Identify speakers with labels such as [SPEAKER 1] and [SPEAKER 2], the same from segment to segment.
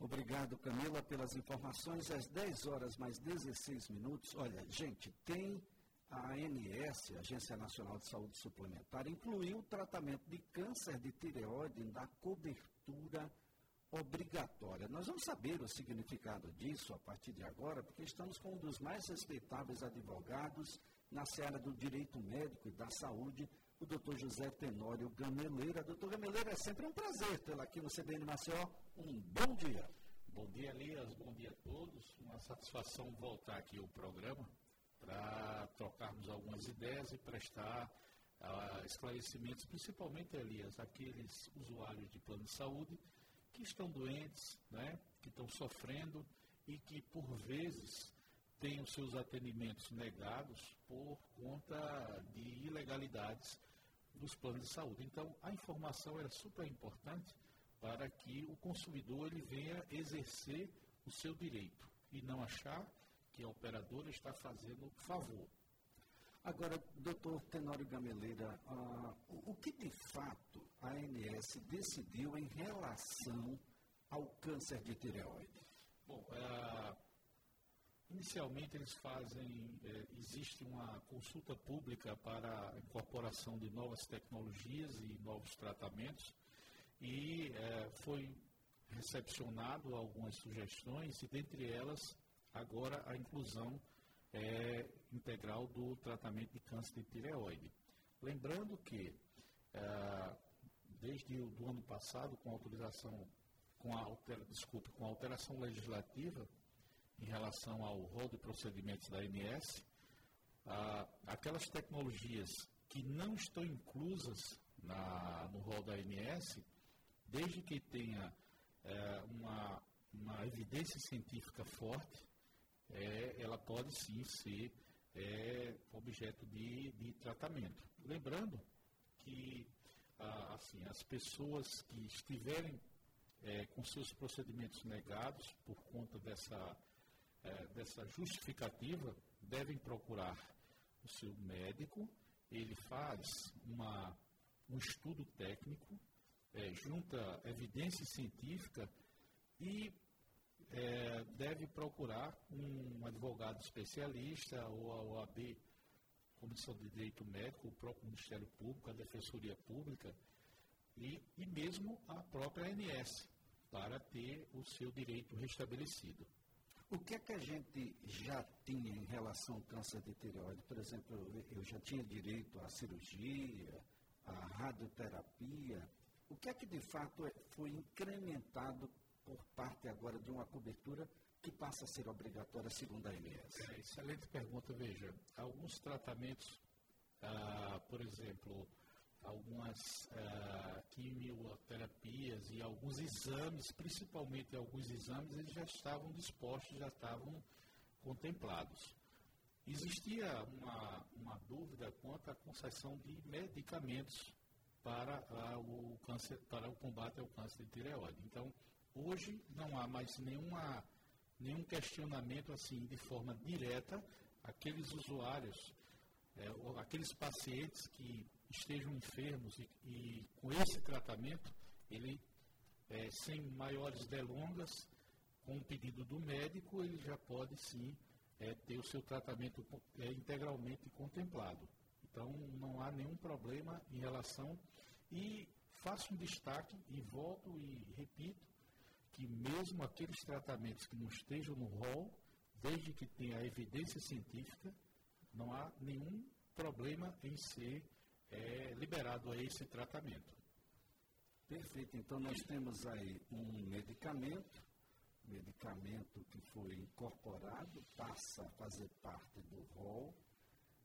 [SPEAKER 1] Obrigado, Camila, pelas informações. Às 10 horas mais 16 minutos. Olha, gente, tem a ANS, Agência Nacional de Saúde Suplementar, incluiu o tratamento de câncer de tireoide na cobertura obrigatória. Nós vamos saber o significado disso a partir de agora, porque estamos com um dos mais respeitáveis advogados na seara do direito médico e da saúde, o doutor José Tenório Gameleira. Doutor Gameleira, é sempre um prazer tê-lo aqui no CBN Maceió. Um bom dia.
[SPEAKER 2] Bom dia, Elias. Bom dia a todos. Uma satisfação voltar aqui ao programa para trocarmos algumas ideias e prestar uh, esclarecimentos, principalmente, Elias, aqueles usuários de plano de saúde que estão doentes, né, que estão sofrendo e que, por vezes, têm os seus atendimentos negados por conta de ilegalidades dos planos de saúde. Então, a informação é super importante para que o consumidor ele venha exercer o seu direito e não achar que a operadora está fazendo favor.
[SPEAKER 1] Agora, doutor Tenório Gameleira, ah, o, o que de fato a ANS decidiu em relação ao câncer de tireoide?
[SPEAKER 2] Bom, ah, inicialmente eles fazem, eh, existe uma consulta pública para a incorporação de novas tecnologias e novos tratamentos e eh, foi recepcionado algumas sugestões e dentre elas agora a inclusão é, integral do tratamento de câncer de tireoide. Lembrando que, é, desde o ano passado, com autorização, com a, desculpe, com a alteração legislativa em relação ao rol de procedimentos da ANS, aquelas tecnologias que não estão inclusas na, no rol da ANS, desde que tenha é, uma, uma evidência científica forte, é, ela pode sim ser é, objeto de, de tratamento. Lembrando que ah, assim, as pessoas que estiverem com seus procedimentos negados por conta dessa, é, dessa justificativa devem procurar o seu médico, ele faz uma, um estudo técnico, é, junta evidência científica e é, deve procurar um advogado especialista ou a OAB, Comissão de Direito Médico, o próprio Ministério Público, a Defensoria Pública e, e mesmo a própria ANS, para ter o seu direito restabelecido.
[SPEAKER 1] O que é que a gente já tinha em relação ao câncer de tireoide? Por exemplo, eu já tinha direito à cirurgia, à radioterapia. O que é que de fato é, foi incrementado por parte agora de uma cobertura que passa a ser obrigatória segundo a MS?
[SPEAKER 2] É, excelente pergunta. Veja, alguns tratamentos, ah, por exemplo, algumas ah, quimioterapias e alguns exames, principalmente alguns exames, eles já estavam dispostos, já estavam contemplados. Existia uma, uma dúvida quanto à concessão de medicamentos para, ah, o câncer, para o combate ao câncer de tireoide. Então, Hoje não há mais nenhuma, nenhum questionamento assim de forma direta aqueles usuários, é, aqueles pacientes que estejam enfermos e, e com esse tratamento, ele é, sem maiores delongas, com o pedido do médico, ele já pode sim é, ter o seu tratamento é, integralmente contemplado. Então não há nenhum problema em relação e faço um destaque e volto e repito que mesmo aqueles tratamentos que não estejam no rol, desde que tenha evidência científica, não há nenhum problema em ser é, liberado a esse tratamento.
[SPEAKER 1] Perfeito. Então nós temos aí um medicamento, medicamento que foi incorporado, passa a fazer parte do rol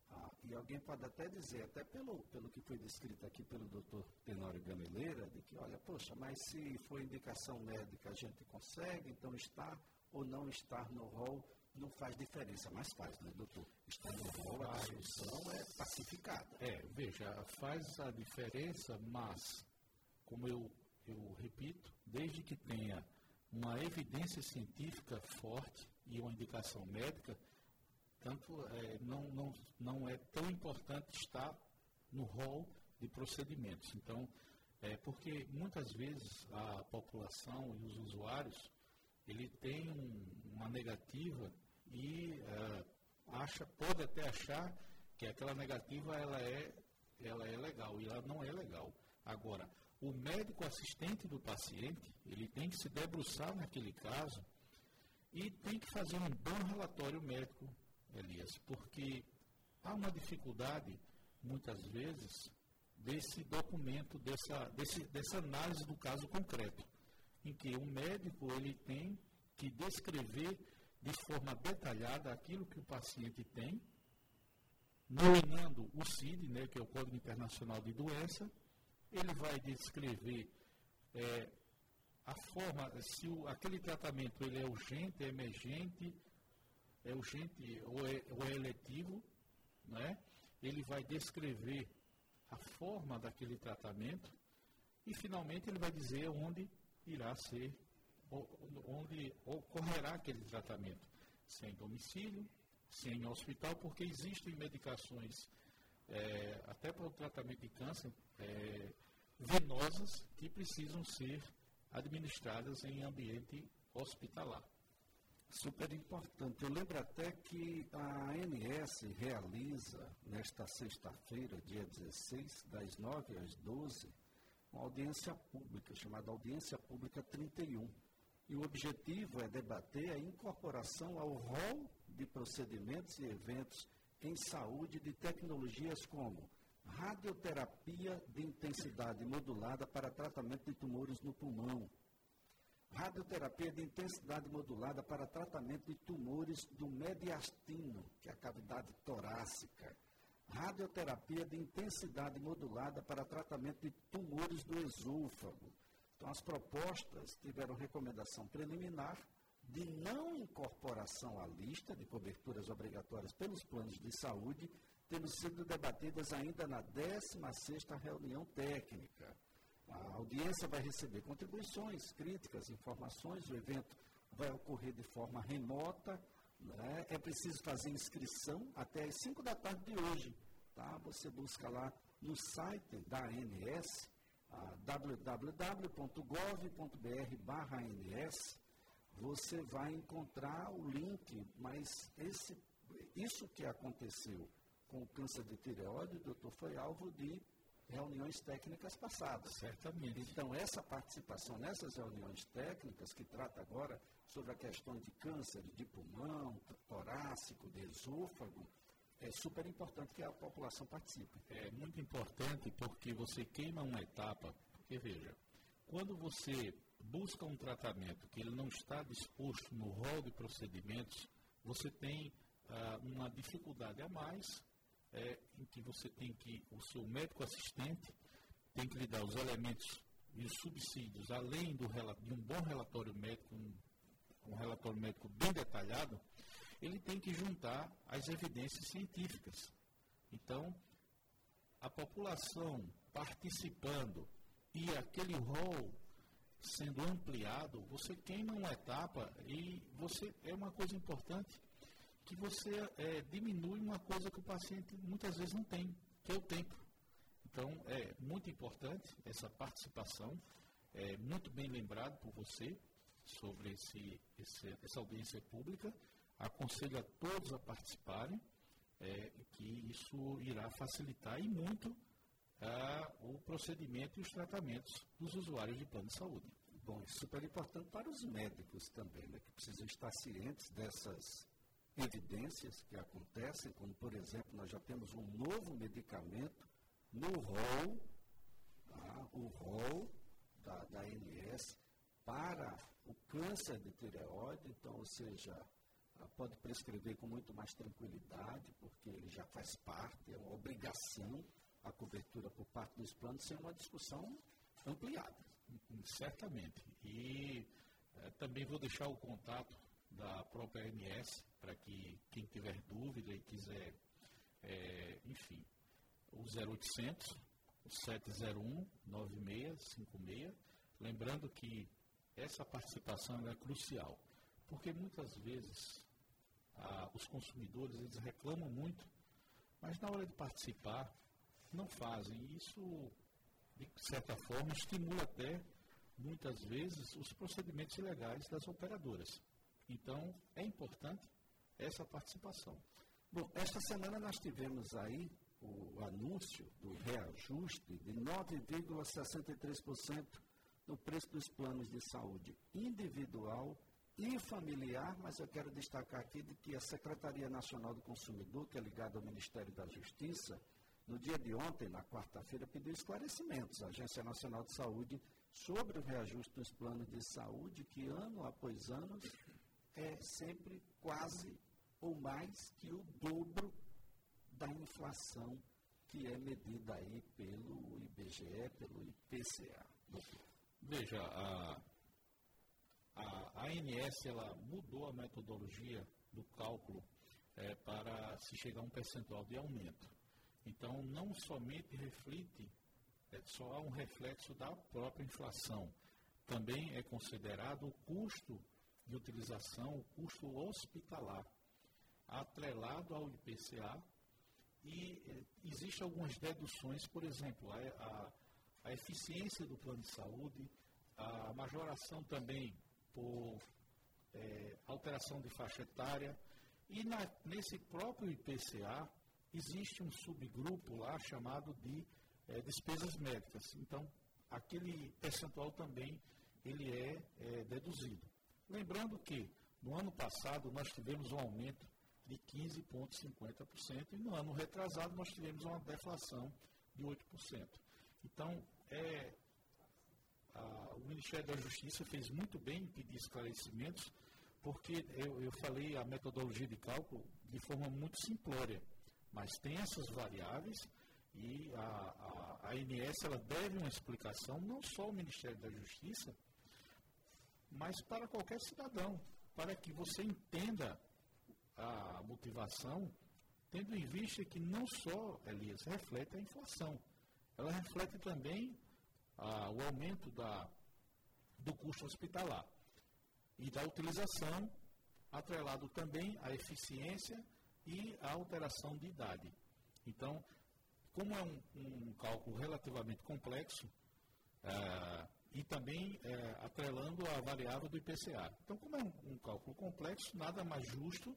[SPEAKER 1] ah, e alguém pode até dizer, até pelo, pelo que foi descrito aqui pelo doutor Tenório Gameleira, de que, olha, poxa, mas se for indicação médica a gente consegue, então estar ou não estar no rol não faz diferença, mas faz, né, doutor? Estar no rol, a solução é pacificada.
[SPEAKER 2] É, veja, faz a diferença, mas, como eu, eu repito, desde que tenha uma evidência científica forte e uma indicação médica, Portanto, é, não, não, não é tão importante estar no rol de procedimentos. Então, é porque muitas vezes a população e os usuários ele tem um, uma negativa e uh, acha, pode até achar que aquela negativa ela é, ela é legal e ela não é legal. Agora, o médico assistente do paciente, ele tem que se debruçar naquele caso e tem que fazer um bom relatório médico, Elias, porque há uma dificuldade, muitas vezes, desse documento, dessa, desse, dessa análise do caso concreto, em que o médico ele tem que descrever de forma detalhada aquilo que o paciente tem, nominando o CID, né, que é o Código Internacional de Doença, ele vai descrever é, a forma, se o, aquele tratamento ele é urgente, é emergente, é urgente ou é, ou é eletivo, né? ele vai descrever a forma daquele tratamento e finalmente ele vai dizer onde irá ser, onde ocorrerá aquele tratamento, se é em domicílio, se é em hospital, porque existem medicações é, até para o tratamento de câncer é, venosas que precisam ser administradas em ambiente hospitalar.
[SPEAKER 1] Super importante. Eu lembro até que a ANS realiza, nesta sexta-feira, dia 16, das 9 às 12, uma audiência pública, chamada Audiência Pública 31. E o objetivo é debater a incorporação ao rol de procedimentos e eventos em saúde de tecnologias como radioterapia de intensidade modulada para tratamento de tumores no pulmão, radioterapia de intensidade modulada para tratamento de tumores do mediastino, que é a cavidade torácica, radioterapia de intensidade modulada para tratamento de tumores do esôfago. Então, as propostas tiveram recomendação preliminar de não incorporação à lista de coberturas obrigatórias pelos planos de saúde tendo sido debatidas ainda na 16ª reunião técnica. A audiência vai receber contribuições, críticas, informações, o evento vai ocorrer de forma remota, né? é preciso fazer inscrição até as 5 da tarde de hoje. Tá? Você busca lá no site da ANS, www.gov.br ANS, você vai encontrar o link, mas esse, isso que aconteceu com o câncer de tireoide, doutor, foi alvo de reuniões técnicas passadas.
[SPEAKER 2] Certamente.
[SPEAKER 1] Então, essa participação nessas reuniões técnicas, que trata agora sobre a questão de câncer de pulmão, torácico, de esôfago, é super importante que a população participe.
[SPEAKER 2] É muito importante porque você queima uma etapa, porque veja, quando você busca um tratamento que ele não está disposto no rol de procedimentos, você tem ah, uma dificuldade a mais é, em que você tem que, o seu médico assistente tem que lhe dar os elementos e os subsídios, além do, de um bom relatório médico, um, um relatório médico bem detalhado, ele tem que juntar as evidências científicas. Então, a população participando e aquele rol sendo ampliado, você queima uma etapa e você é uma coisa importante que você é, diminui uma coisa que o paciente muitas vezes não tem, que é o tempo. Então, é muito importante essa participação, é muito bem lembrado por você sobre esse, esse essa audiência pública. Aconselho a todos a participarem, é, que isso irá facilitar e muito a, o procedimento e os tratamentos dos usuários de plano de saúde.
[SPEAKER 1] Bom, é super importante para os médicos também, né, que precisam estar cientes dessas evidências que acontecem, como por exemplo, nós já temos um novo medicamento no rol, tá? o rol da, da ANS para o câncer de tireoide, então, ou seja, pode prescrever com muito mais tranquilidade, porque ele já faz parte, é uma obrigação a cobertura por parte dos planos, sem uma discussão ampliada.
[SPEAKER 2] Certamente. E é, também vou deixar o contato da própria ANS, para que quem tiver dúvida e quiser, é, enfim, o 0800 701 9656. Lembrando que essa participação é crucial, porque muitas vezes ah, os consumidores eles reclamam muito, mas na hora de participar não fazem. Isso, de certa forma, estimula até muitas vezes, os procedimentos ilegais das operadoras. Então, é importante essa participação.
[SPEAKER 1] Bom, esta semana nós tivemos aí o anúncio do reajuste de 9,63% no preço dos planos de saúde individual e familiar, mas eu quero destacar aqui de que a Secretaria Nacional do Consumidor, que é ligada ao Ministério da Justiça, no dia de ontem, na quarta-feira, pediu esclarecimentos à Agência Nacional de Saúde sobre o reajuste dos planos de saúde, que ano após ano é sempre quase ou mais que o dobro da inflação que é medida aí pelo IBGE, pelo IPCA.
[SPEAKER 2] Veja, a, a ANS ela mudou a metodologia do cálculo é, para se chegar a um percentual de aumento. Então, não somente reflete, é, só há um reflexo da própria inflação. Também é considerado o custo de utilização, o custo hospitalar, atrelado ao IPCA, e é, existem algumas deduções, por exemplo, a, a, a eficiência do plano de saúde, a majoração também por é, alteração de faixa etária, e na, nesse próprio IPCA, existe um subgrupo lá chamado de é, despesas médicas. Então, aquele percentual também ele é, é deduzido. Lembrando que no ano passado nós tivemos um aumento de 15,50% e no ano retrasado nós tivemos uma deflação de 8%. Então, é, Ministério da Justiça fez muito bem em pedir esclarecimentos, porque eu, eu falei a metodologia de cálculo de forma muito simplória. Mas tem essas variáveis e a, a, a ANS ela deve uma explicação não só ao Ministério da Justiça, mas para qualquer cidadão, para que você entenda a motivação, tendo em vista que não só, Elias, reflete a inflação, ela reflete também a, o aumento da, do custo hospitalar e da utilização, atrelado também à eficiência e a alteração de idade. Então, como é um, um cálculo relativamente complexo, é, e também é, atrelando a variável do IPCA. Então, como é um, um, cálculo complexo, nada mais justo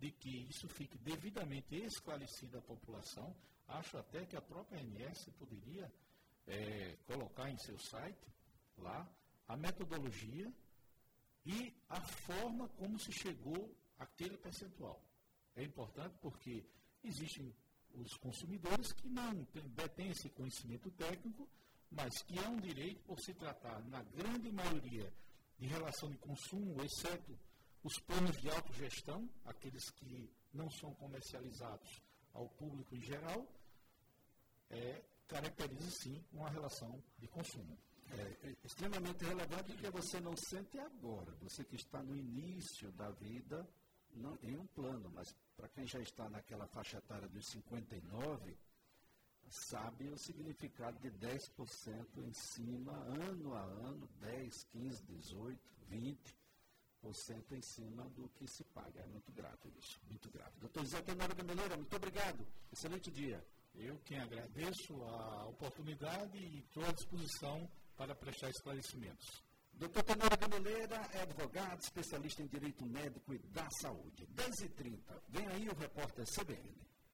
[SPEAKER 2] de que isso fique devidamente esclarecido à população. Acho até que a própria ANS poderia é, colocar em seu site lá a metodologia e a forma como se chegou àquele percentual. É importante porque existem os consumidores que não detêm esse conhecimento técnico, mas que é um direito por se tratar, na grande maioria, de relação de consumo, exceto os planos de autogestão, aqueles que não são comercializados ao público em geral, é, caracteriza sim uma relação de consumo.
[SPEAKER 1] É, é extremamente relevante porque você não sente agora, você que está no início da vida, não, em um plano, mas para quem já está naquela faixa etária dos 59, sabe o significado de 10% em cima, ano a ano, 10, 15, 18, 20% em cima do que se paga. É muito grave isso, muito grave. Doutor José Tenório Gameleira, muito obrigado. Excelente dia.
[SPEAKER 2] Eu quem agradeço a oportunidade e estou à disposição para prestar esclarecimentos.
[SPEAKER 1] Doutor Tenório Gameleira é advogado, especialista em direito médico e da saúde. 10h30. Vem aí o repórter CBN.